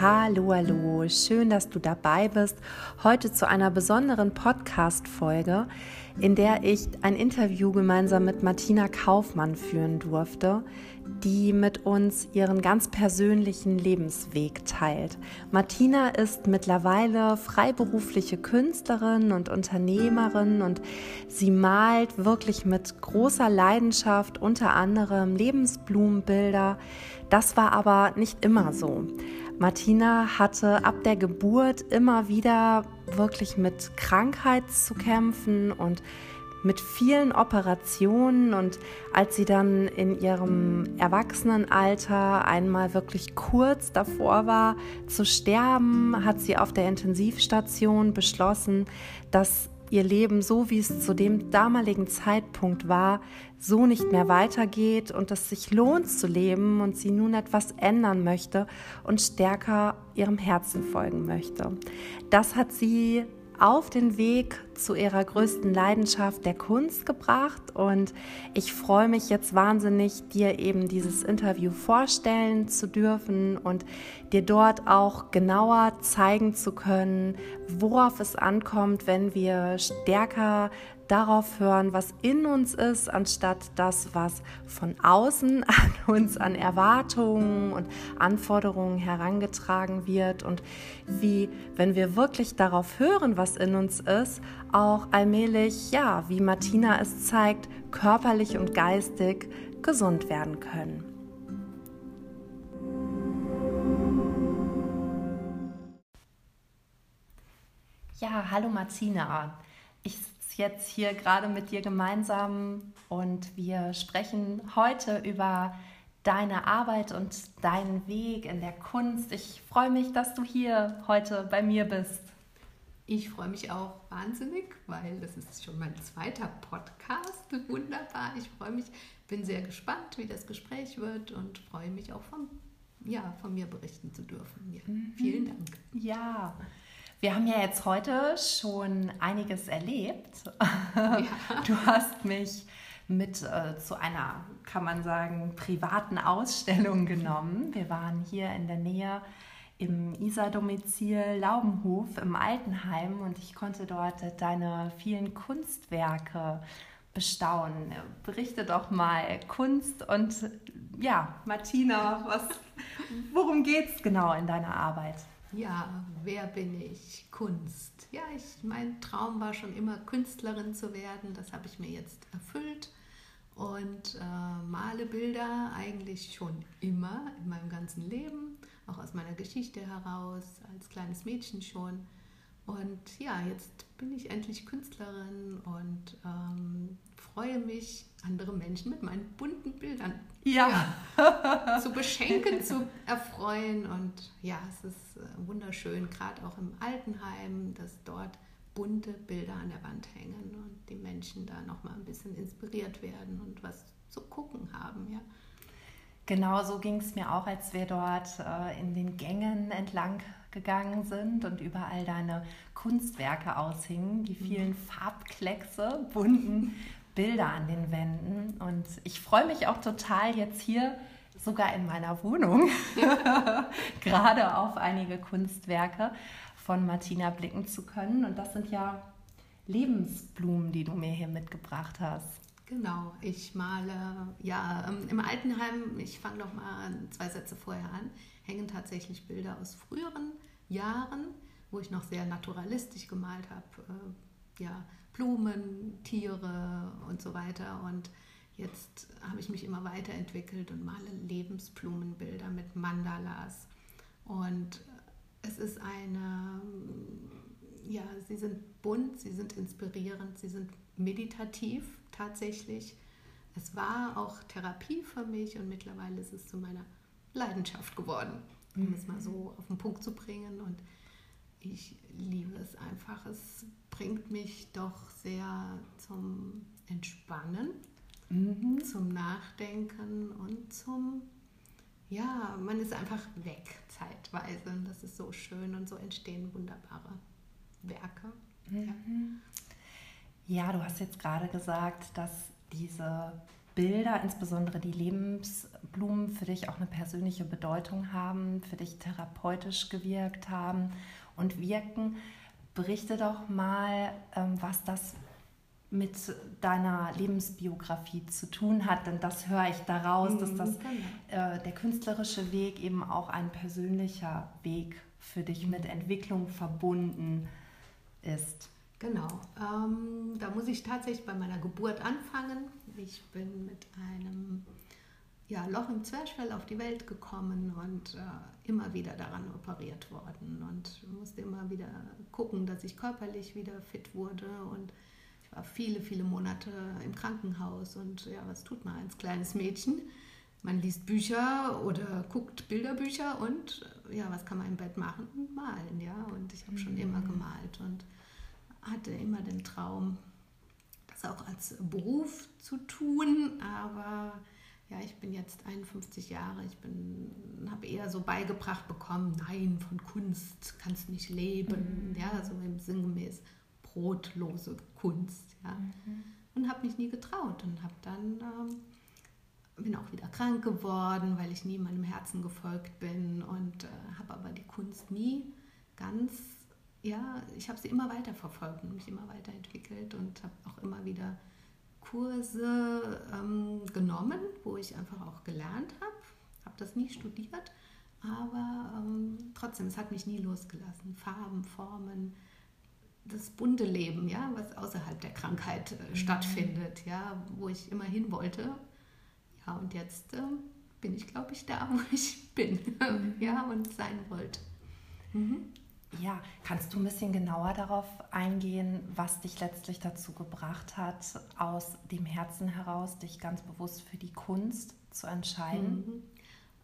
Hallo, hallo, schön, dass du dabei bist. Heute zu einer besonderen Podcast-Folge, in der ich ein Interview gemeinsam mit Martina Kaufmann führen durfte, die mit uns ihren ganz persönlichen Lebensweg teilt. Martina ist mittlerweile freiberufliche Künstlerin und Unternehmerin und sie malt wirklich mit großer Leidenschaft unter anderem Lebensblumenbilder. Das war aber nicht immer so. Martina hatte ab der Geburt immer wieder wirklich mit Krankheit zu kämpfen und mit vielen Operationen. Und als sie dann in ihrem Erwachsenenalter einmal wirklich kurz davor war zu sterben, hat sie auf der Intensivstation beschlossen, dass ihr Leben so, wie es zu dem damaligen Zeitpunkt war, so nicht mehr weitergeht und es sich lohnt zu leben und sie nun etwas ändern möchte und stärker ihrem Herzen folgen möchte. Das hat sie auf den Weg zu ihrer größten Leidenschaft der Kunst gebracht. Und ich freue mich jetzt wahnsinnig, dir eben dieses Interview vorstellen zu dürfen und dir dort auch genauer zeigen zu können, worauf es ankommt, wenn wir stärker darauf hören, was in uns ist, anstatt das, was von außen an uns an Erwartungen und Anforderungen herangetragen wird und wie, wenn wir wirklich darauf hören, was in uns ist, auch allmählich, ja, wie Martina es zeigt, körperlich und geistig gesund werden können. Ja, hallo Martina. Ich jetzt hier gerade mit dir gemeinsam und wir sprechen heute über deine Arbeit und deinen Weg in der Kunst. Ich freue mich, dass du hier heute bei mir bist. Ich freue mich auch wahnsinnig, weil das ist schon mein zweiter Podcast. Wunderbar. Ich freue mich, bin sehr gespannt, wie das Gespräch wird und freue mich auch von, ja, von mir berichten zu dürfen. Ja, mhm. Vielen Dank. Ja. Wir haben ja jetzt heute schon einiges erlebt. Ja. Du hast mich mit äh, zu einer, kann man sagen, privaten Ausstellung genommen. Wir waren hier in der Nähe im Isar-Domizil Laubenhof im Altenheim und ich konnte dort deine vielen Kunstwerke bestaunen. Berichte doch mal Kunst und ja, Martina, was, worum geht es genau in deiner Arbeit? Ja, wer bin ich? Kunst. Ja, ich, mein Traum war schon immer Künstlerin zu werden. Das habe ich mir jetzt erfüllt und äh, male Bilder eigentlich schon immer in meinem ganzen Leben, auch aus meiner Geschichte heraus, als kleines Mädchen schon. Und ja, jetzt bin ich endlich Künstlerin und ähm, freue mich, andere Menschen mit meinen bunten Bildern ja. ja. zu beschenken, zu erfreuen. Und ja, es ist äh, wunderschön, gerade auch im Altenheim, dass dort bunte Bilder an der Wand hängen und die Menschen da nochmal ein bisschen inspiriert werden und was zu gucken haben. Ja. Genau so ging es mir auch, als wir dort äh, in den Gängen entlang gegangen sind und überall deine Kunstwerke aushingen, die vielen mhm. Farbkleckse, bunten Bilder an den Wänden. Und ich freue mich auch total jetzt hier sogar in meiner Wohnung gerade auf einige Kunstwerke von Martina blicken zu können. Und das sind ja Lebensblumen, die du mir hier mitgebracht hast. Genau, ich male, ja, ähm, im Altenheim, ich fange noch mal zwei Sätze vorher an, hängen tatsächlich Bilder aus früheren Jahren, wo ich noch sehr naturalistisch gemalt habe. Äh, ja, Blumen, Tiere und so weiter. Und jetzt habe ich mich immer weiterentwickelt und male Lebensblumenbilder mit Mandalas. Und es ist eine, ja, sie sind bunt, sie sind inspirierend, sie sind meditativ tatsächlich. Es war auch Therapie für mich und mittlerweile ist es zu meiner Leidenschaft geworden, um mhm. es mal so auf den Punkt zu bringen. Und ich liebe es einfach. Es bringt mich doch sehr zum Entspannen, mhm. zum Nachdenken und zum, ja, man ist einfach weg zeitweise. Und das ist so schön und so entstehen wunderbare Werke. Mhm. Ja. ja, du hast jetzt gerade gesagt, dass diese Bilder, insbesondere die Lebensblumen, für dich auch eine persönliche Bedeutung haben, für dich therapeutisch gewirkt haben und wirken. Berichte doch mal, ähm, was das mit deiner Lebensbiografie zu tun hat, denn das höre ich daraus, dass das genau. äh, der künstlerische Weg eben auch ein persönlicher Weg für dich mit Entwicklung verbunden ist. Genau, ähm, da muss ich tatsächlich bei meiner Geburt anfangen. Ich bin mit einem ja, Loch im Zwerchfell auf die Welt gekommen und äh, immer wieder daran operiert worden und musste immer wieder gucken, dass ich körperlich wieder fit wurde und ich war viele, viele Monate im Krankenhaus und ja, was tut man als kleines Mädchen? Man liest Bücher oder guckt Bilderbücher und ja, was kann man im Bett machen? Malen, ja. Und ich habe schon mhm. immer gemalt und hatte immer den Traum, das auch als Beruf zu tun, aber ja, ich bin jetzt 51 Jahre, ich habe eher so beigebracht bekommen, nein, von Kunst kannst du nicht leben, mhm. ja, so im sinngemäß brotlose Kunst, ja. Mhm. Und habe mich nie getraut und habe dann, ähm, bin auch wieder krank geworden, weil ich nie meinem Herzen gefolgt bin und äh, habe aber die Kunst nie ganz, ja, ich habe sie immer weiter verfolgt und mich immer weiterentwickelt und habe auch immer wieder Kurse ähm, genommen, wo ich einfach auch gelernt habe, habe das nie studiert, aber ähm, trotzdem, es hat mich nie losgelassen. Farben, Formen, das bunte Leben, ja, was außerhalb der Krankheit äh, mhm. stattfindet, ja, wo ich immer hin wollte. Ja, und jetzt äh, bin ich, glaube ich, da, wo ich bin, mhm. ja, und sein wollte. Mhm. Ja, kannst du ein bisschen genauer darauf eingehen, was dich letztlich dazu gebracht hat, aus dem Herzen heraus dich ganz bewusst für die Kunst zu entscheiden? Mhm.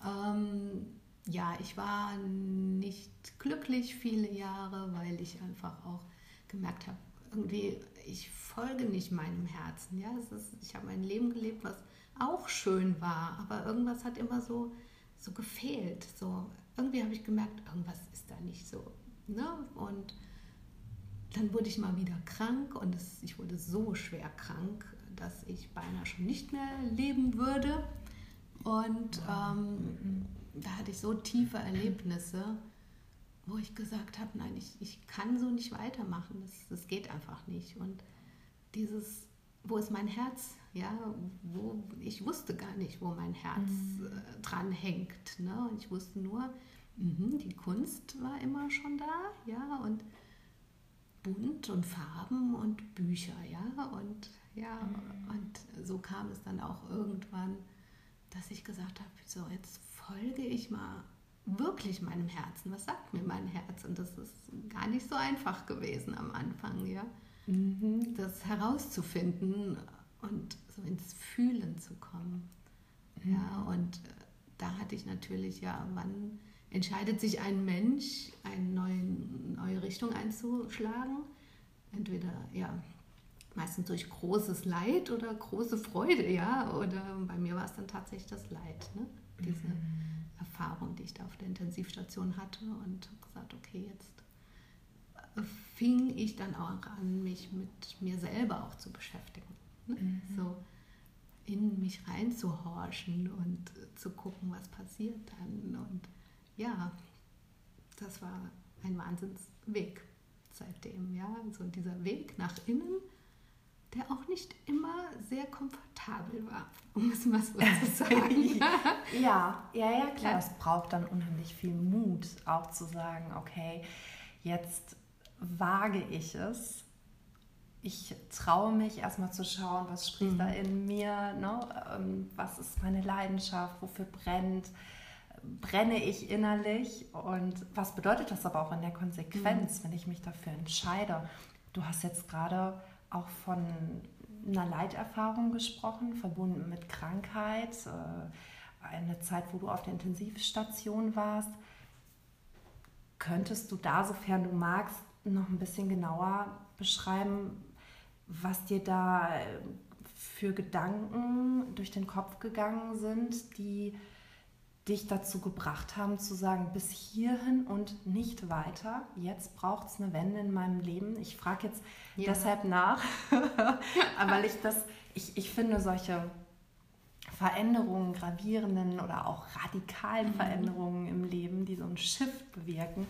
Ähm, ja, ich war nicht glücklich viele Jahre, weil ich einfach auch gemerkt habe, irgendwie, ich folge nicht meinem Herzen. Ja? Ist, ich habe ein Leben gelebt, was auch schön war, aber irgendwas hat immer so, so gefehlt. So, irgendwie habe ich gemerkt, irgendwas ist da nicht so. Ne? Und dann wurde ich mal wieder krank und es, ich wurde so schwer krank, dass ich beinahe schon nicht mehr leben würde. Und ähm, da hatte ich so tiefe Erlebnisse wo ich gesagt habe, nein, ich, ich kann so nicht weitermachen, das, das geht einfach nicht. Und dieses, wo ist mein Herz? Ja, wo, ich wusste gar nicht, wo mein Herz mhm. äh, dran hängt. Ne? Und ich wusste nur, mh, die Kunst war immer schon da, ja, und bunt und Farben und Bücher, ja, und ja, mhm. und so kam es dann auch irgendwann, dass ich gesagt habe, so jetzt folge ich mal wirklich meinem Herzen? Was sagt mir mein Herz? Und das ist gar nicht so einfach gewesen am Anfang, ja. Mhm. Das herauszufinden und so ins Fühlen zu kommen. Mhm. Ja, und äh, da hatte ich natürlich, ja, wann entscheidet sich ein Mensch, eine neue, neue Richtung einzuschlagen? Entweder, ja, meistens durch großes Leid oder große Freude, ja. Oder bei mir war es dann tatsächlich das Leid, ne? Diese mhm Erfahrung, die ich da auf der Intensivstation hatte und habe gesagt, okay, jetzt fing ich dann auch an, mich mit mir selber auch zu beschäftigen. Ne? Mhm. So in mich reinzuhorchen und zu gucken, was passiert dann. Und ja, das war ein Wahnsinnsweg seitdem. Ja, so dieser Weg nach innen der auch nicht immer sehr komfortabel war, um es mal so zu sagen. ja, ja, ja, klar. Es braucht dann unheimlich viel Mut, auch zu sagen, okay, jetzt wage ich es. Ich traue mich erstmal zu schauen, was spricht mhm. da in mir, ne? Ähm, was ist meine Leidenschaft, wofür brennt, brenne ich innerlich und was bedeutet das aber auch in der Konsequenz, mhm. wenn ich mich dafür entscheide. Du hast jetzt gerade auch von einer Leiterfahrung gesprochen, verbunden mit Krankheit, äh, eine Zeit, wo du auf der Intensivstation warst. Könntest du da, sofern du magst, noch ein bisschen genauer beschreiben, was dir da für Gedanken durch den Kopf gegangen sind, die dich dazu gebracht haben zu sagen, bis hierhin und nicht weiter. Jetzt braucht es eine Wende in meinem Leben. Ich frage jetzt ja. deshalb nach, weil ich das, ich, ich finde solche Veränderungen, gravierenden oder auch radikalen Mhm. Veränderungen im Leben, die so einen Shift bewirken,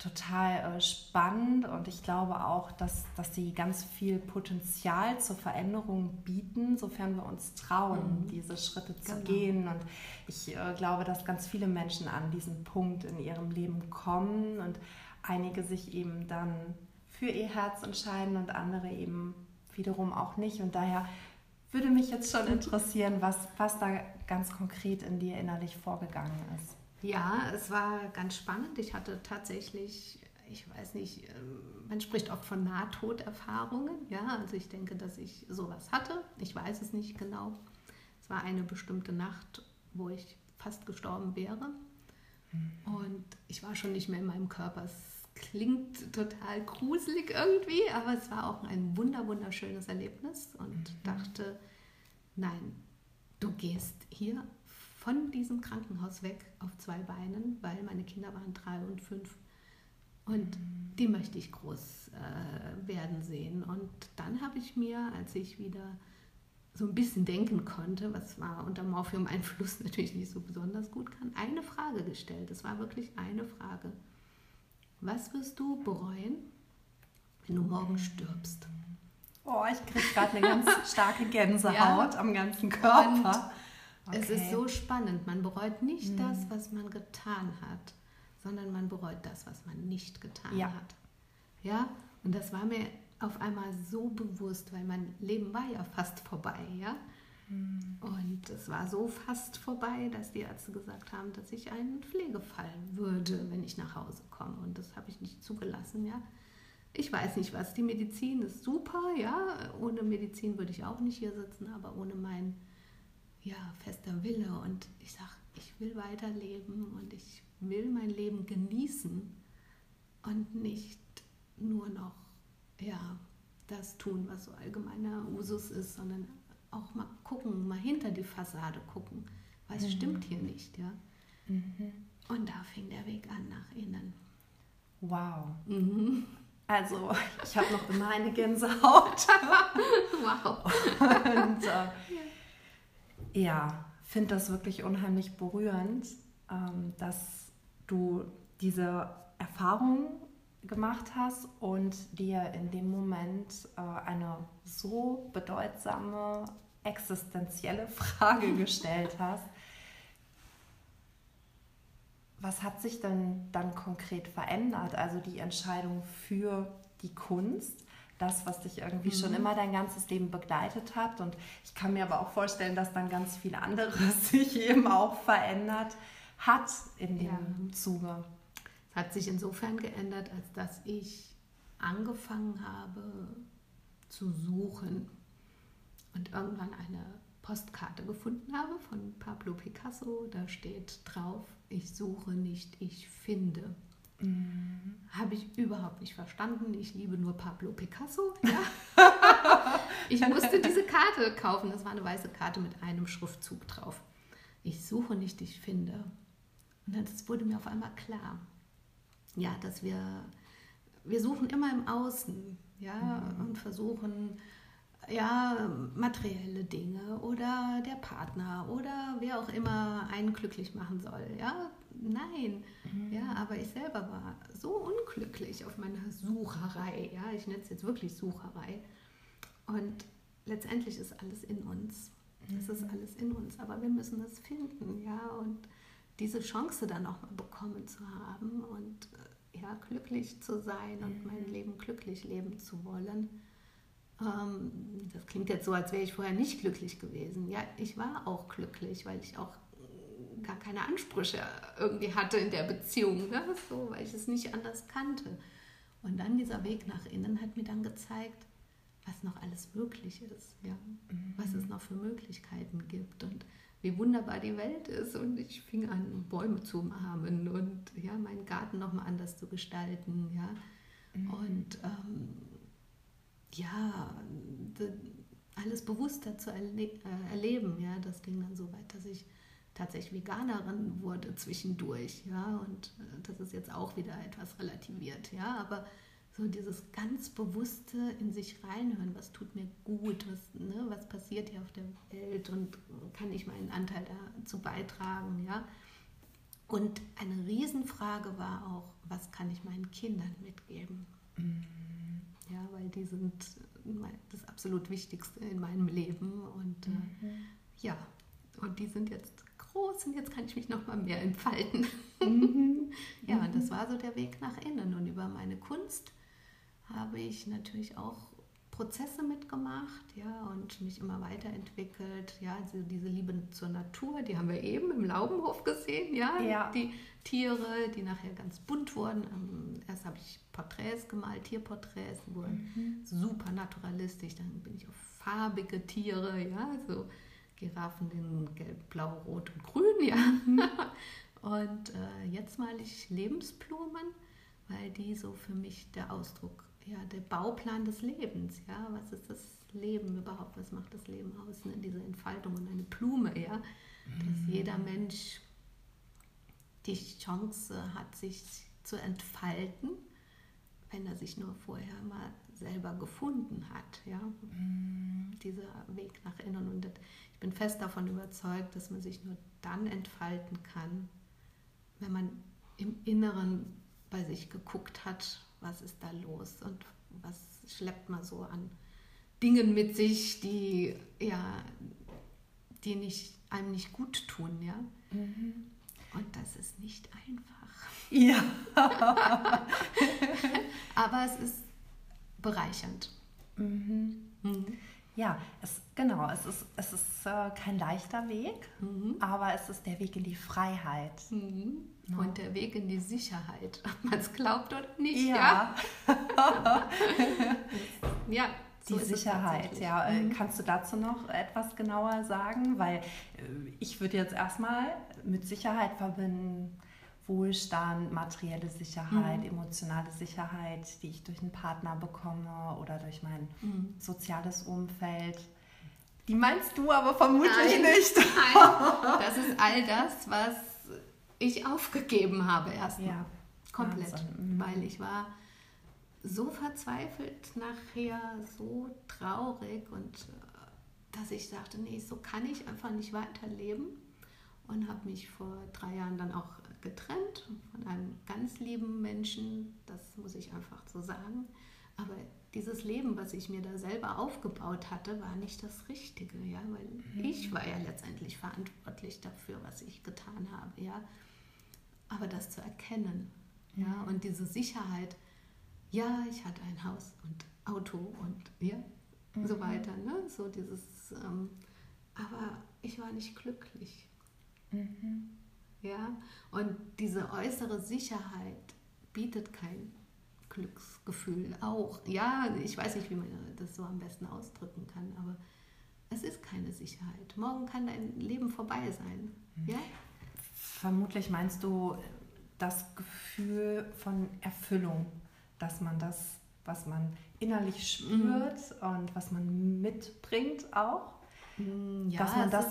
total äh, spannend und ich glaube auch, dass, dass sie ganz viel Potenzial zur Veränderung bieten, sofern wir uns trauen, Mhm. diese Schritte zu Genau. gehen. Und ich äh, glaube, dass ganz viele Menschen an diesen Punkt in ihrem Leben kommen und einige sich eben dann für ihr Herz entscheiden und andere eben wiederum auch nicht. Und daher würde mich jetzt schon interessieren, was, was da ganz konkret in dir innerlich vorgegangen ist. Ja, es war ganz spannend. Ich hatte tatsächlich, ich weiß nicht, ähm, man spricht oft von Nahtoderfahrungen. Ja, also ich denke, dass ich sowas hatte. Ich weiß es nicht genau. Es war eine bestimmte Nacht, wo ich fast gestorben wäre. Und ich war schon nicht mehr in meinem Körper. Es klingt total gruselig irgendwie, aber es war auch ein wunder, wunderschönes Erlebnis und dachte, nein, du gehst hier von diesem Krankenhaus weg auf zwei Beinen, weil meine Kinder waren drei und fünf. Und die möchte ich groß äh, werden sehen. Und dann habe ich mir, als ich wieder so ein bisschen denken konnte, was war unter Morphium-Einfluss natürlich nicht so besonders gut kann, eine Frage gestellt. Es war wirklich eine Frage. Was wirst du bereuen, wenn du morgen stirbst? Oh, ich kriege gerade eine ganz starke Gänsehaut am ganzen Körper. Es ist Okay. so spannend. Man bereut nicht Mhm. das, was man getan hat, sondern man bereut das, was man nicht getan Ja. hat. Ja, und das war mir auf einmal so bewusst, weil mein Leben war ja fast vorbei, ja. Mhm. Und es war so fast vorbei, dass die Ärzte gesagt haben, dass ich einen Pflegefall würde, wenn ich nach Hause komme. Und das habe ich nicht zugelassen, ja. Ich weiß nicht was. Die Medizin ist super, ja. Ohne Medizin würde ich auch nicht hier sitzen, aber ohne mein ja, fester Wille. Und ich sage, ich will weiterleben und ich will mein Leben genießen und nicht nur noch ja, das tun, was so allgemeiner Usus ist, sondern auch mal gucken, mal hinter die Fassade gucken. Was Mhm. stimmt hier nicht, ja? Mhm. Und da fing der Weg an nach innen. Wow. Mhm. Also, ich habe noch immer eine Gänsehaut. Wow. Und äh, ja, finde das wirklich unheimlich berührend, ähm, dass du diese Erfahrung gemacht hast und dir in dem Moment äh, eine so bedeutsame existenzielle Frage gestellt hast. Was hat sich denn dann konkret verändert? Also die Entscheidung für die Kunst, das, was dich irgendwie schon Mhm. immer dein ganzes Leben begleitet hat. Und ich kann mir aber auch vorstellen, dass dann ganz viel anderes sich eben auch verändert hat in dem Ja. Zuge. Es hat sich insofern geändert, als dass ich angefangen habe zu suchen und irgendwann eine Postkarte gefunden habe von Pablo Picasso. Da steht drauf, ich suche nicht, ich finde. Habe ich überhaupt nicht verstanden. Ich liebe nur Pablo Picasso. Ja. ich musste diese Karte kaufen. Das war eine weiße Karte mit einem Schriftzug drauf. Ich suche nicht, ich finde. Und dann das wurde mir auf einmal klar, ja, dass wir, wir suchen immer im Außen, ja, und versuchen, ja, materielle Dinge oder der Partner oder wer auch immer einen glücklich machen soll, ja. Nein, ja, aber ich selber war so unglücklich auf meiner Sucherei, ja, ich nenne es jetzt wirklich Sucherei. Und letztendlich ist alles in uns. Es ist alles in uns, aber wir müssen es finden, ja, und diese Chance dann auch mal bekommen zu haben und äh, ja, glücklich zu sein und mein Leben glücklich leben zu wollen. Ähm, das klingt jetzt so, als wäre ich vorher nicht glücklich gewesen. Ja, ich war auch glücklich, weil ich auch gar keine Ansprüche irgendwie hatte in der Beziehung, ne? so, weil ich es nicht anders kannte. Und dann dieser Weg nach innen hat mir dann gezeigt, was noch alles möglich ist, ja, was es noch für Möglichkeiten gibt und wie wunderbar die Welt ist. Und ich fing an, Bäume zu umarmen und ja, meinen Garten nochmal anders zu gestalten, ja. Und ähm, ja, alles bewusster zu erle äh, erleben, ja. Das ging dann so weit, dass ich tatsächlich Veganerin wurde zwischendurch, ja. Und äh, das ist jetzt auch wieder etwas relativiert, ja. Aber so dieses ganz bewusste in sich reinhören, was tut mir gut, was, ne, was passiert hier auf der Welt und kann ich meinen Anteil dazu beitragen, ja. Und eine Riesenfrage war auch, was kann ich meinen Kindern mitgeben? Mhm. Ja, weil die sind das absolut Wichtigste in meinem Leben und äh, mhm. äh, ja, und die sind jetzt groß und jetzt kann ich mich noch mal mehr entfalten. Mhm. ja, und das mhm. war so der Weg nach innen und über meine Kunst habe ich natürlich auch Prozesse mitgemacht, ja, und mich immer weiterentwickelt. Ja, also diese Liebe zur Natur, die haben wir eben im Laubenhof gesehen, ja, ja. die Tiere, die nachher ganz bunt wurden. Ähm, erst habe ich Porträts gemalt, Tierporträts, die wurden mhm. super naturalistisch. Dann bin ich auf farbige Tiere, ja, so Giraffen in gelb, blau, rot und grün, ja. Mhm. und äh, jetzt male ich Lebensblumen, weil die so für mich der Ausdruck ja, der Bauplan des Lebens. Ja? Was ist das Leben überhaupt? Was macht das Leben aus? Ne? Diese Entfaltung und eine Blume, ja? dass mhm. jeder Mensch die Chance hat, sich zu entfalten, wenn er sich nur vorher mal selber gefunden hat. Ja? Mhm. Dieser Weg nach innen. Und ich bin fest davon überzeugt, dass man sich nur dann entfalten kann, wenn man im Inneren bei sich geguckt hat, was ist da los und was schleppt man so an Dingen mit sich, die ja, die nicht, einem nicht gut tun, ja. Mhm. Und das ist nicht einfach. Ja. Aber es ist bereichernd. Mhm. Mhm. Ja, es, genau, es ist, es ist äh, kein leichter Weg, mhm. aber es ist der Weg in die Freiheit. Mhm. Ja. Und der Weg in die Sicherheit, ob man es glaubt oder nicht. Ja, ja. ja so die Sicherheit, ja. Äh, mhm. Kannst du dazu noch etwas genauer sagen? Weil äh, ich würde jetzt erstmal mit Sicherheit verbinden, Wohlstand, materielle Sicherheit, mhm. emotionale Sicherheit, die ich durch einen Partner bekomme oder durch mein mhm. soziales Umfeld. Die meinst du aber vermutlich nein, nicht. Nein, das ist all das, was ich aufgegeben habe erstmal. Ja. Komplett. Mhm. Weil ich war so verzweifelt nachher, so traurig und äh, dass ich sagte, nee, so kann ich einfach nicht weiterleben und habe mich vor drei Jahren dann auch getrennt von einem ganz lieben Menschen, das muss ich einfach so sagen. Aber dieses Leben, was ich mir da selber aufgebaut hatte, war nicht das Richtige, ja, weil mhm. ich war ja letztendlich verantwortlich dafür, was ich getan habe, ja. Aber das zu erkennen, mhm. ja, und diese Sicherheit, ja, ich hatte ein Haus und Auto und ja, mhm. so weiter, ne, so dieses, ähm, aber ich war nicht glücklich. Mhm. Ja? Und diese äußere Sicherheit bietet kein Glücksgefühl auch. Ja, ich weiß nicht, wie man das so am besten ausdrücken kann, aber es ist keine Sicherheit. Morgen kann dein Leben vorbei sein. Mhm. Ja? Vermutlich meinst du das Gefühl von Erfüllung, dass man das, was man innerlich spürt mhm. und was man mitbringt auch, mhm, ja, dass man das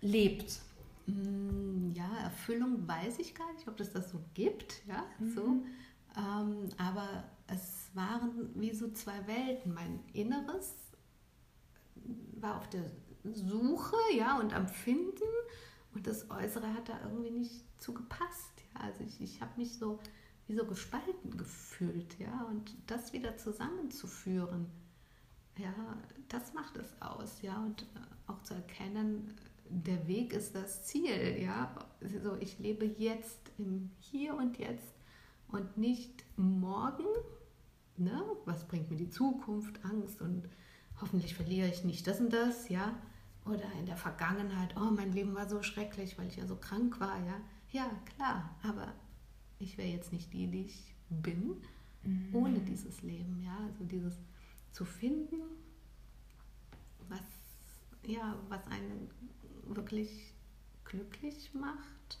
lebt. Mm, ja, Erfüllung weiß ich gar nicht, ob es das so gibt, ja, mhm. so. Ähm, aber es waren wie so zwei Welten. Mein Inneres war auf der Suche, ja, und am Finden und das Äußere hat da irgendwie nicht zugepasst. Ja. Also ich, ich habe mich so wie so gespalten gefühlt, ja, und das wieder zusammenzuführen, ja, das macht es aus, ja, und äh, auch zu erkennen, der Weg ist das Ziel, ja. Also ich lebe jetzt im Hier und Jetzt und nicht morgen. Ne? Was bringt mir die Zukunft, Angst und hoffentlich verliere ich nicht das und das, ja. Oder in der Vergangenheit, oh, mein Leben war so schrecklich, weil ich ja so krank war, ja. Ja, klar, aber ich wäre jetzt nicht die, die ich bin, mhm. ohne dieses Leben, ja. Also dieses zu finden, was, ja, was einen wirklich glücklich macht.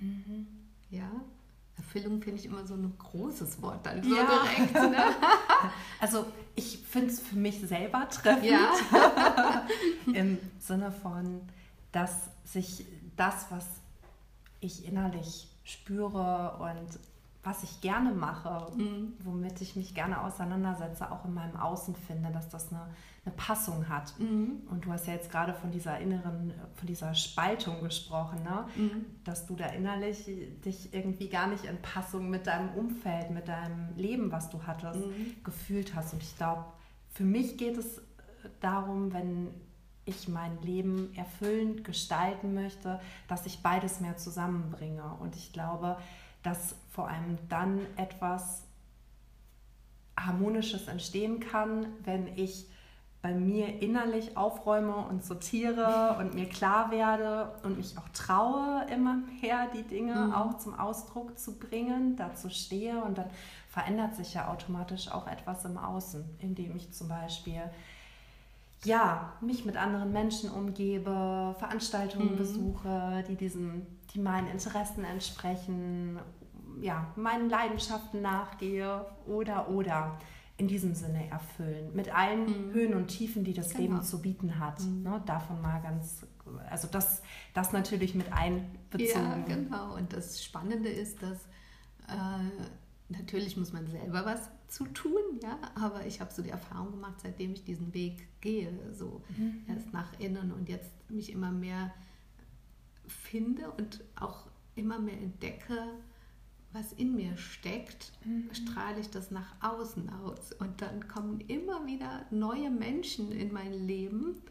Mhm. Ja. Erfüllung finde ich immer so ein großes Wort dann so ja. direkt. Ne? Also ich finde es für mich selber treffend. Ja. Im Sinne von, dass sich das, was ich innerlich spüre und was ich gerne mache, mhm. womit ich mich gerne auseinandersetze, auch in meinem Außen finde, dass das eine, eine Passung hat. Mhm. Und du hast ja jetzt gerade von dieser inneren, von dieser Spaltung gesprochen, ne? Mhm. dass du da innerlich dich irgendwie gar nicht in Passung mit deinem Umfeld, mit deinem Leben, was du hattest, mhm. gefühlt hast. Und ich glaube, für mich geht es darum, wenn ich mein Leben erfüllend gestalten möchte, dass ich beides mehr zusammenbringe. Und ich glaube, dass vor allem dann etwas Harmonisches entstehen kann, wenn ich bei mir innerlich aufräume und sortiere und mir klar werde und mich auch traue, immer mehr die Dinge mhm. auch zum Ausdruck zu bringen, dazu stehe und dann verändert sich ja automatisch auch etwas im Außen, indem ich zum Beispiel ja, mich mit anderen Menschen umgebe, Veranstaltungen mhm. besuche, die diesen, die meinen Interessen entsprechen, ja, meinen Leidenschaften nachgehe oder oder in diesem Sinne erfüllen. Mit allen mhm. Höhen und Tiefen, die das genau. Leben zu bieten hat. Mhm. Ne, davon mal ganz, also das, das natürlich mit einbezogen. Ja, genau. Und das Spannende ist, dass äh, natürlich muss man selber was zu tun, ja, aber ich habe so die Erfahrung gemacht, seitdem ich diesen Weg gehe, so mhm. erst nach innen und jetzt mich immer mehr finde und auch immer mehr entdecke, was in mir steckt, mhm. strahle ich das nach außen aus. Und dann kommen immer wieder neue Menschen in mein Leben.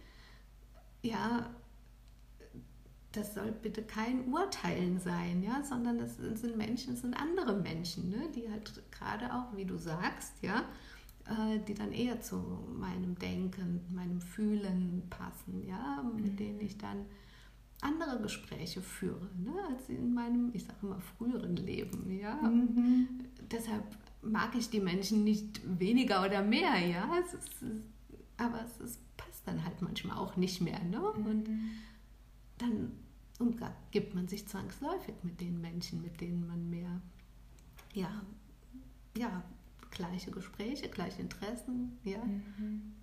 Ja, das soll bitte kein Urteilen sein, ja, sondern das sind Menschen, das sind andere Menschen, ne, die halt gerade auch, wie du sagst, ja, äh, die dann eher zu meinem Denken, meinem Fühlen passen, ja, mit mhm. denen ich dann andere Gespräche führe, ne, als in meinem, ich sage immer, früheren Leben, ja. Mhm. Deshalb mag ich die Menschen nicht weniger oder mehr, ja, es ist, aber es ist, passt dann halt manchmal auch nicht mehr, ne, und mhm. dann umgibt man sich zwangsläufig mit den Menschen, mit denen man mehr, ja, ja, gleiche Gespräche, gleiche Interessen, ja, mhm.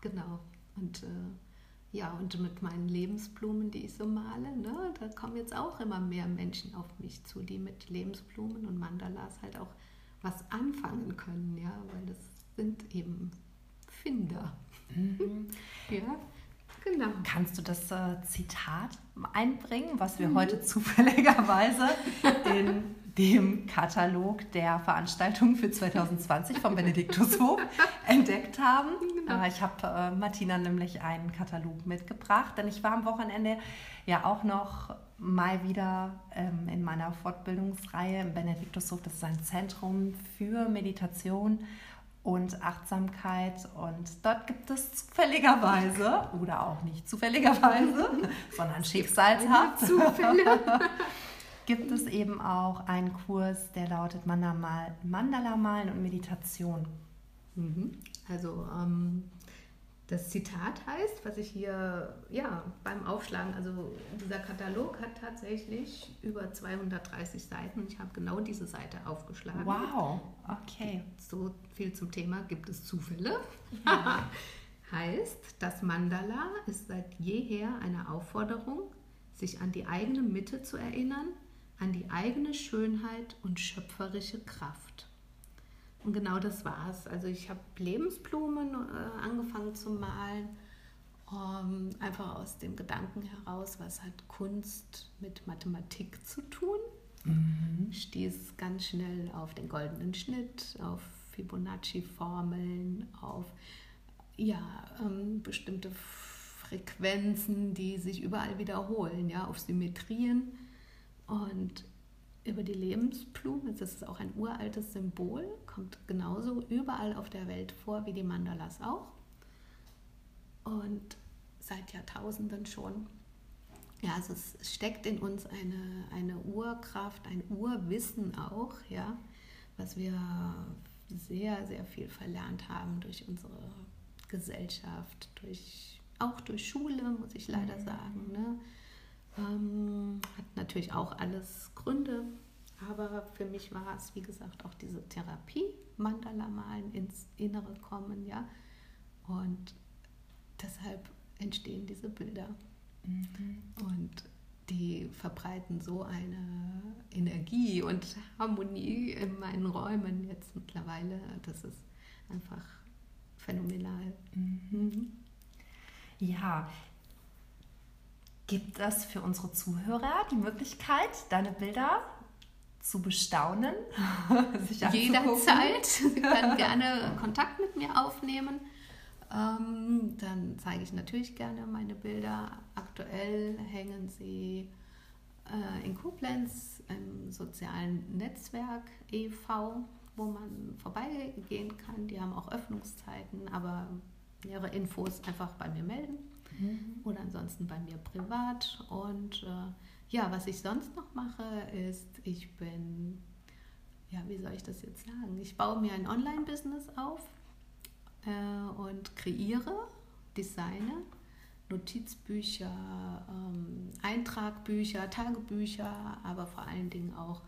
genau, und äh, ja, und mit meinen Lebensblumen, die ich so male, ne, da kommen jetzt auch immer mehr Menschen auf mich zu, die mit Lebensblumen und Mandalas halt auch was anfangen können, ja, weil das sind eben Finder. Mhm. ja. Genau. Kannst du das äh, Zitat einbringen, was wir mhm. heute zufälligerweise in dem Katalog der Veranstaltungen für 2020 vom Benediktushof entdeckt haben. Genau. Äh, ich habe äh, Martina nämlich einen Katalog mitgebracht, denn ich war am Wochenende ja auch noch mal wieder ähm, in meiner Fortbildungsreihe im Benediktushof. Das ist ein Zentrum für Meditation und Achtsamkeit. Und dort gibt es zufälligerweise, oder auch nicht zufälligerweise, sondern schicksalshaft, Zufälle. gibt es eben auch einen Kurs, der lautet Mandala malen und Meditation. Mhm. Also ähm, das Zitat heißt, was ich hier ja, beim Aufschlagen, also dieser Katalog hat tatsächlich über 230 Seiten. Ich habe genau diese Seite aufgeschlagen. Wow, okay. So viel zum Thema, gibt es Zufälle? Ja. heißt, das Mandala ist seit jeher eine Aufforderung, sich an die eigene Mitte zu erinnern, an die eigene Schönheit und schöpferische Kraft. Und genau das war es. Also ich habe Lebensblumen äh, angefangen zu malen, um, einfach aus dem Gedanken heraus, was hat Kunst mit Mathematik zu tun. Mhm. Stieß ganz schnell auf den goldenen Schnitt, auf Fibonacci-Formeln, auf ja, ähm, bestimmte Frequenzen, die sich überall wiederholen, ja, auf Symmetrien. Und über die Lebensblume, das ist auch ein uraltes Symbol, kommt genauso überall auf der Welt vor wie die Mandalas auch. Und seit Jahrtausenden schon. Ja, also es steckt in uns eine, eine Urkraft, ein Urwissen auch, ja, was wir sehr, sehr viel verlernt haben durch unsere Gesellschaft, durch, auch durch Schule, muss ich leider mhm. sagen. Ne? Ähm, hat natürlich auch alles Gründe, aber für mich war es, wie gesagt, auch diese Therapie, Mandala malen, ins Innere kommen, ja. Und deshalb entstehen diese Bilder. Mhm. Und die verbreiten so eine Energie und Harmonie in meinen Räumen jetzt mittlerweile. Das ist einfach phänomenal. Mhm. Ja, gibt es für unsere Zuhörer die Möglichkeit, deine Bilder zu bestaunen? Jederzeit. Sie können gerne Kontakt mit mir aufnehmen. Ähm, dann zeige ich natürlich gerne meine Bilder. Aktuell hängen sie äh, in Koblenz im sozialen Netzwerk e.V., wo man vorbeigehen kann. Die haben auch Öffnungszeiten, aber nähere Infos einfach bei mir melden mhm. oder ansonsten bei mir privat. Und äh, ja, was ich sonst noch mache, ist, ich bin, ja, wie soll ich das jetzt sagen? Ich baue mir ein Online-Business auf äh, und kreiere, designe Notizbücher, ähm, Eintragbücher, Tagebücher, aber vor allen Dingen auch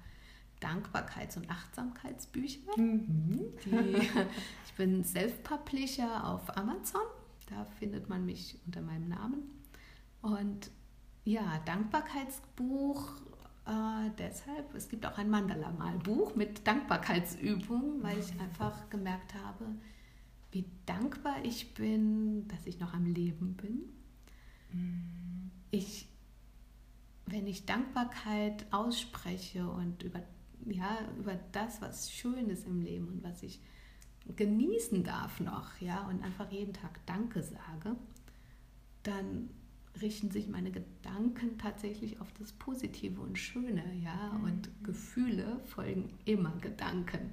Dankbarkeits- und Achtsamkeitsbücher. Mhm. Die, ich bin Self-Publisher auf Amazon, da findet man mich unter meinem Namen. Und ja, Dankbarkeitsbuch äh, deshalb, es gibt auch ein Mandala-Malbuch mit Dankbarkeitsübungen, weil ich einfach gemerkt habe, wie dankbar ich bin, dass ich noch am Leben bin. Ich, wenn ich Dankbarkeit ausspreche und über, ja, über das, was schön ist im Leben und was ich genießen darf noch, ja, und einfach jeden Tag Danke sage, dann richten sich meine Gedanken tatsächlich auf das Positive und Schöne, ja, mhm. und Gefühle folgen immer Gedanken.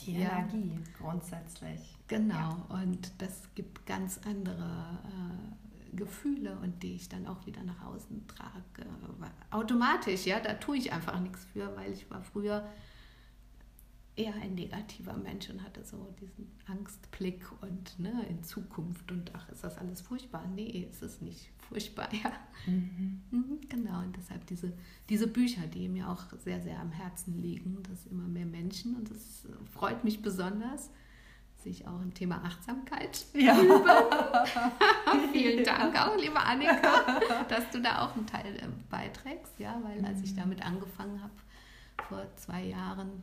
Die ja. Energie grundsätzlich. Genau, ja. und das gibt ganz andere äh, Gefühle und die ich dann auch wieder nach außen trage. Automatisch, ja, da tue ich einfach nichts für, weil ich war früher eher ein negativer Mensch und hatte so diesen Angstblick und ne, in Zukunft und ach, ist das alles furchtbar? Nee, ist es nicht furchtbar, ja. Mhm. Mhm, genau, und deshalb diese, diese Bücher, die mir auch sehr, sehr am Herzen liegen, dass immer mehr Menschen und das freut mich besonders, sich auch im Thema Achtsamkeit ja. Vielen Dank auch, liebe Annika, dass du da auch einen Teil äh, beiträgst, ja, weil als ich mhm. damit angefangen habe, vor zwei Jahren,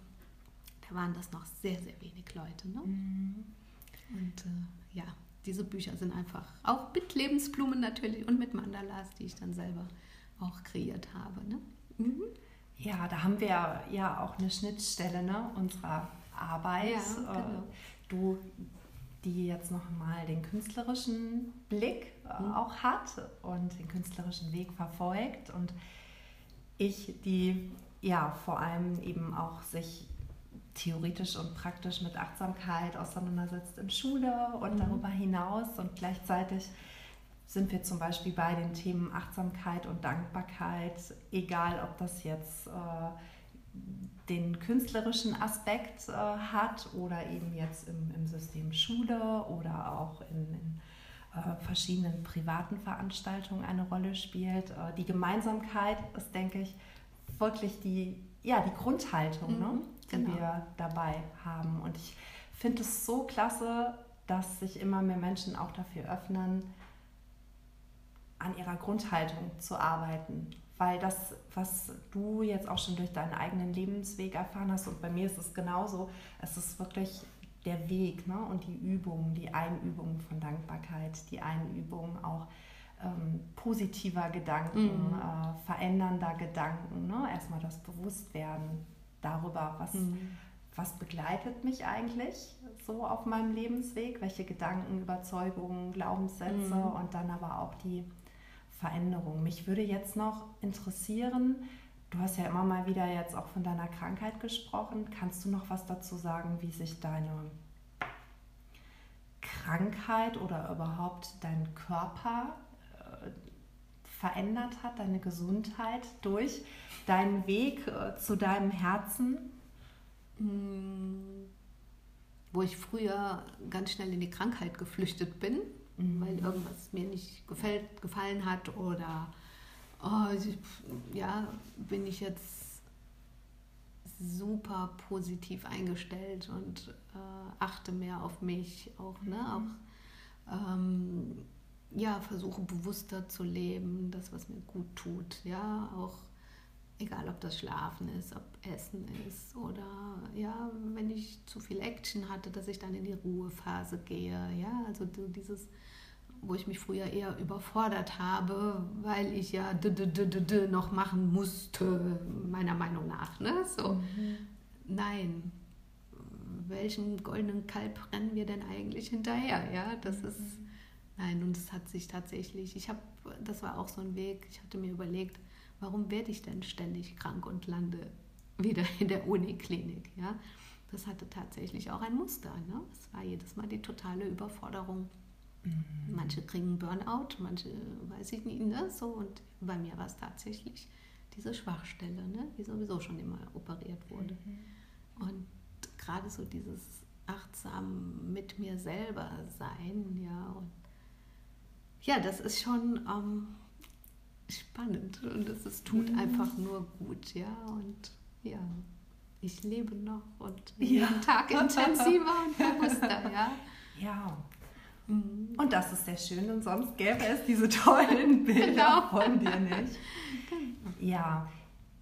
da waren das noch sehr, sehr wenig Leute. Ne? Mhm. Und äh, ja, diese Bücher sind einfach auch mit Lebensblumen natürlich und mit Mandalas, die ich dann selber auch kreiert habe. Ne? Mhm. Ja, da haben wir ja auch eine Schnittstelle ne, unserer Arbeit. Ja, äh, genau. Du, die jetzt noch mal den künstlerischen Blick äh, mhm. auch hat und den künstlerischen Weg verfolgt und ich, die ja vor allem eben auch sich theoretisch und praktisch mit Achtsamkeit auseinandersetzt in Schule und mhm. darüber hinaus. Und gleichzeitig sind wir zum Beispiel bei den Themen Achtsamkeit und Dankbarkeit, egal ob das jetzt äh, den künstlerischen Aspekt äh, hat oder eben jetzt im, im, System Schule oder auch in, in äh, verschiedenen privaten Veranstaltungen eine Rolle spielt. Äh, die Gemeinsamkeit ist, denke ich, wirklich die, ja, die Grundhaltung. Ne? Mhm. Ne? die genau. wir dabei haben. Und ich finde es so klasse, dass sich immer mehr Menschen auch dafür öffnen, an ihrer Grundhaltung zu arbeiten. Weil das, was du jetzt auch schon durch deinen eigenen Lebensweg erfahren hast, und bei mir ist es genauso, es ist wirklich der Weg ne? und die Übung, die Einübung von Dankbarkeit, die Einübung auch ähm, positiver Gedanken, mhm. äh, verändernder Gedanken. Ne? Erstmal das Bewusstwerden darüber, was, mhm. was begleitet mich eigentlich so auf meinem Lebensweg, welche Gedanken, Überzeugungen, Glaubenssätze mhm. und dann aber auch die Veränderung. Mich würde jetzt noch interessieren, du hast ja immer mal wieder jetzt auch von deiner Krankheit gesprochen. Kannst du noch was dazu sagen, wie sich deine Krankheit oder überhaupt dein Körper verändert hat, deine Gesundheit durch deinen Weg äh, zu deinem Herzen? Hm, wo ich früher ganz schnell in die Krankheit geflüchtet bin, mhm. weil irgendwas mir nicht gefällt, gefallen hat oder oh, ja, bin ich jetzt super positiv eingestellt und äh, achte mehr auf mich auch, ne? Mhm. auch ähm, ja, versuche bewusster zu leben, das, was mir gut tut. Ja, auch egal ob das Schlafen ist, ob Essen ist oder ja, wenn ich zu viel Action hatte, dass ich dann in die Ruhephase gehe. Ja, also dieses, wo ich mich früher eher überfordert habe, weil ich ja noch machen musste, meiner Meinung nach. Ne? So, mhm. nein, welchen goldenen Kalb rennen wir denn eigentlich hinterher? Ja, das mhm. ist nein und es hat sich tatsächlich. Ich habe, das war auch so ein Weg. Ich hatte mir überlegt, warum werde ich denn ständig krank und lande wieder in der Uniklinik? Ja, das hatte tatsächlich auch ein Muster. Ne? Es war jedes Mal die totale Überforderung. Mhm. Manche kriegen Burnout, manche weiß ich nicht, ne? so und bei mir war es tatsächlich diese Schwachstelle, ne? die sowieso schon immer operiert wurde. Mhm. Und gerade so dieses achtsam mit mir selber sein, ja, und ja, das ist schon ähm, spannend und es, es tut mhm. einfach nur gut, ja. Und ja, ich lebe noch und jeden ja. Tag intensiver und bewusster, ja. Ja. Mhm. Und das ist sehr schön und sonst gäbe es diese tollen Bilder genau. von dir nicht. Genau. Ja,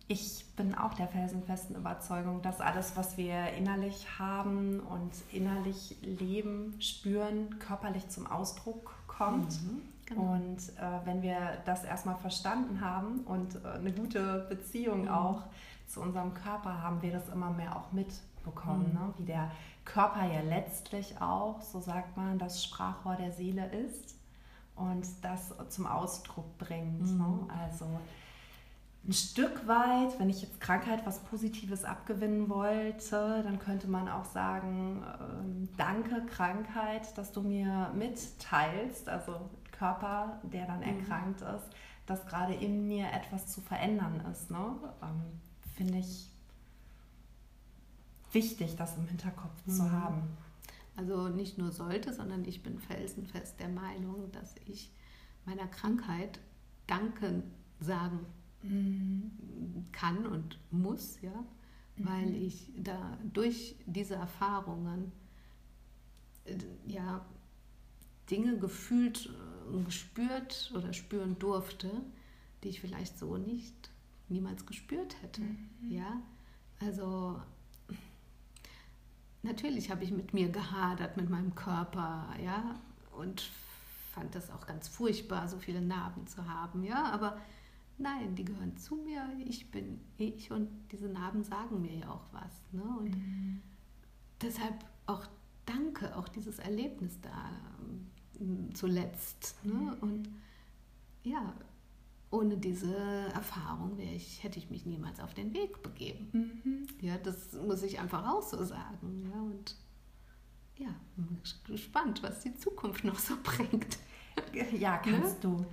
ich bin auch der felsenfesten Überzeugung, dass alles, was wir innerlich haben und innerlich leben, spüren, körperlich zum Ausdruck kommt. Mhm. Genau. Und äh, wenn wir das erstmal verstanden haben und äh, eine gute Beziehung mhm. auch zu unserem Körper haben, wir das immer mehr auch mitbekommen, mhm. ne? wie der Körper ja letztlich auch, so sagt man, das Sprachrohr der Seele ist und das zum Ausdruck bringt. Ne? Mhm. Also ein Stück weit, wenn ich jetzt Krankheit was Positives abgewinnen wollte, dann könnte man auch sagen, äh, danke Krankheit, dass du mir mitteilst, also Körper, der dann mhm. erkrankt ist, dass gerade in mir etwas zu verändern ist. Ne? Ähm, Finde ich wichtig, das im Hinterkopf mhm. zu haben. Also nicht nur sollte, sondern ich bin felsenfest der Meinung, dass ich meiner Krankheit Danken sagen mhm. kann und muss, ja, mhm. weil ich da durch diese Erfahrungen äh, ja Dinge gefühlt gespürt oder spüren durfte, die ich vielleicht so nicht niemals gespürt hätte. Mhm. Ja, also natürlich habe ich mit mir gehadert, mit meinem Körper, ja, und fand das auch ganz furchtbar, so viele Narben zu haben, ja, aber nein, die gehören zu mir, ich bin ich und diese Narben sagen mir ja auch was, ne? Und mhm. deshalb auch danke, auch dieses Erlebnis da zuletzt. Ne? Mhm. Und ja, ohne diese Erfahrung ich, hätte ich mich niemals auf den Weg begeben. Mhm. Ja, das muss ich einfach auch so sagen. Ja, und ja, bin gespannt, was die Zukunft noch so bringt. Ja, kannst ja? du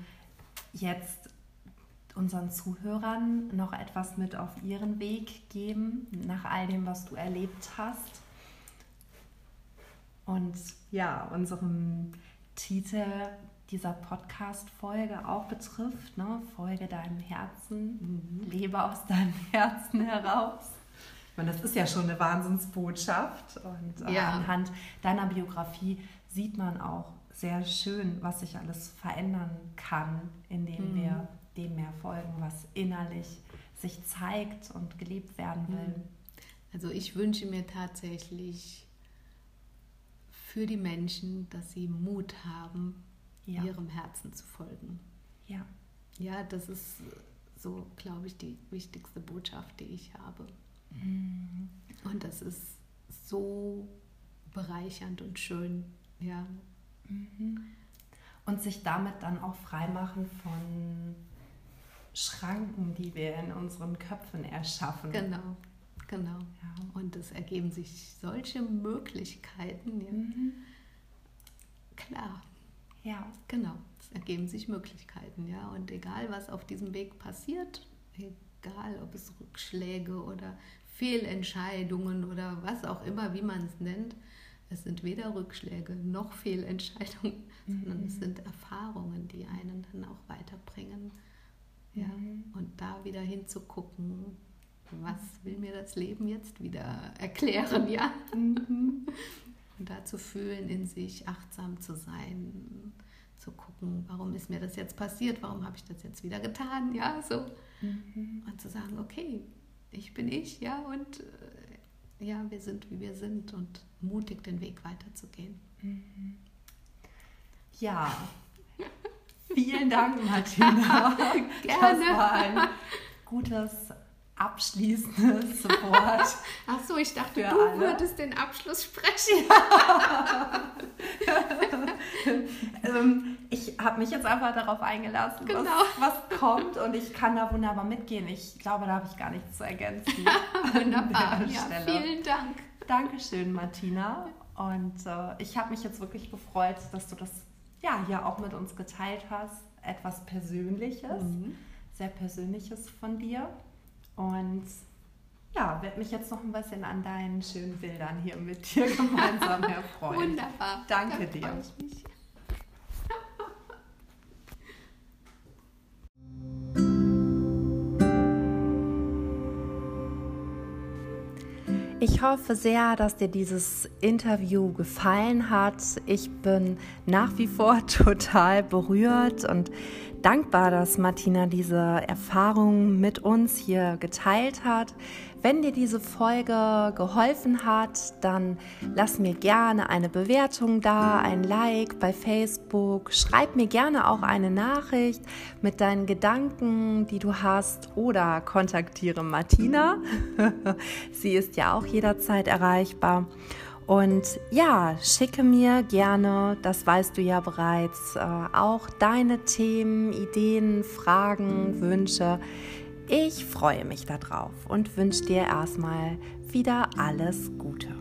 jetzt unseren Zuhörern noch etwas mit auf ihren Weg geben, nach all dem, was du erlebt hast? Und ja, unserem Titel dieser Podcast-Folge auch betrifft. Ne? Folge deinem Herzen, mhm. lebe aus deinem Herzen heraus. Ich meine, das ist ja schon eine Wahnsinnsbotschaft. Und äh, ja. anhand deiner Biografie sieht man auch sehr schön, was sich alles verändern kann, indem mhm. wir dem mehr folgen, was innerlich sich zeigt und gelebt werden will. Mhm. Also ich wünsche mir tatsächlich für die Menschen, dass sie Mut haben, ja. ihrem Herzen zu folgen. Ja. Ja, das ist so, glaube ich, die wichtigste Botschaft, die ich habe. Mhm. Und das ist so bereichernd und schön, ja. Mhm. Und sich damit dann auch freimachen von Schranken, die wir in unseren Köpfen erschaffen. Genau. Genau. Ja. Und es ergeben sich solche Möglichkeiten. Ja. Mhm. Klar. Ja. Genau. Es ergeben sich Möglichkeiten, ja. Und egal, was auf diesem Weg passiert, egal, ob es Rückschläge oder Fehlentscheidungen oder was auch immer, wie man es nennt, es sind weder Rückschläge noch Fehlentscheidungen, mhm. sondern es sind Erfahrungen, die einen dann auch weiterbringen. Ja, mhm. und da wieder hinzugucken, was will mir das Leben jetzt wieder erklären, ja? Mhm. Und da zu fühlen, in sich achtsam zu sein, zu gucken, warum ist mir das jetzt passiert, warum habe ich das jetzt wieder getan, ja, so. Mhm. Und zu sagen, okay, ich bin ich, ja, und äh, ja, wir sind, wie wir sind und mutig den Weg weiterzugehen. Mhm. Ja, vielen Dank, Martina. Gerne. Das war ein gutes abschließendes Wort. Ach so, ich dachte, du alle. würdest den Abschluss sprechen. ähm, ich habe mich jetzt einfach darauf eingelassen, genau. was, was, kommt und ich kann da wunderbar mitgehen. Ich glaube, da habe ich gar nichts zu ergänzen. wunderbar, ja, vielen Dank. Dankeschön, Martina. Und äh, ich habe mich jetzt wirklich gefreut, dass du das ja hier auch mit uns geteilt hast. Etwas Persönliches, mhm. sehr Persönliches von dir. Und ja, werde mich jetzt noch ein bisschen an deinen schönen Bildern hier mit dir gemeinsam erfreuen. Wunderbar. Danke dir. Ich hoffe sehr, dass dir dieses Interview gefallen hat. Ich bin nach wie vor total berührt und dankbar, dass Martina diese Erfahrung mit uns hier geteilt hat. Wenn dir diese Folge geholfen hat, dann lass mir gerne eine Bewertung da, ein Like bei Facebook. Schreib mir gerne auch eine Nachricht mit deinen Gedanken, die du hast oder kontaktiere Martina. Sie ist ja auch jederzeit erreichbar. Und ja, schicke mir gerne, das weißt du ja bereits, äh, auch deine Themen, Ideen, Fragen, Wünsche. Ich freue mich darauf und wünsche dir erstmal wieder alles Gute.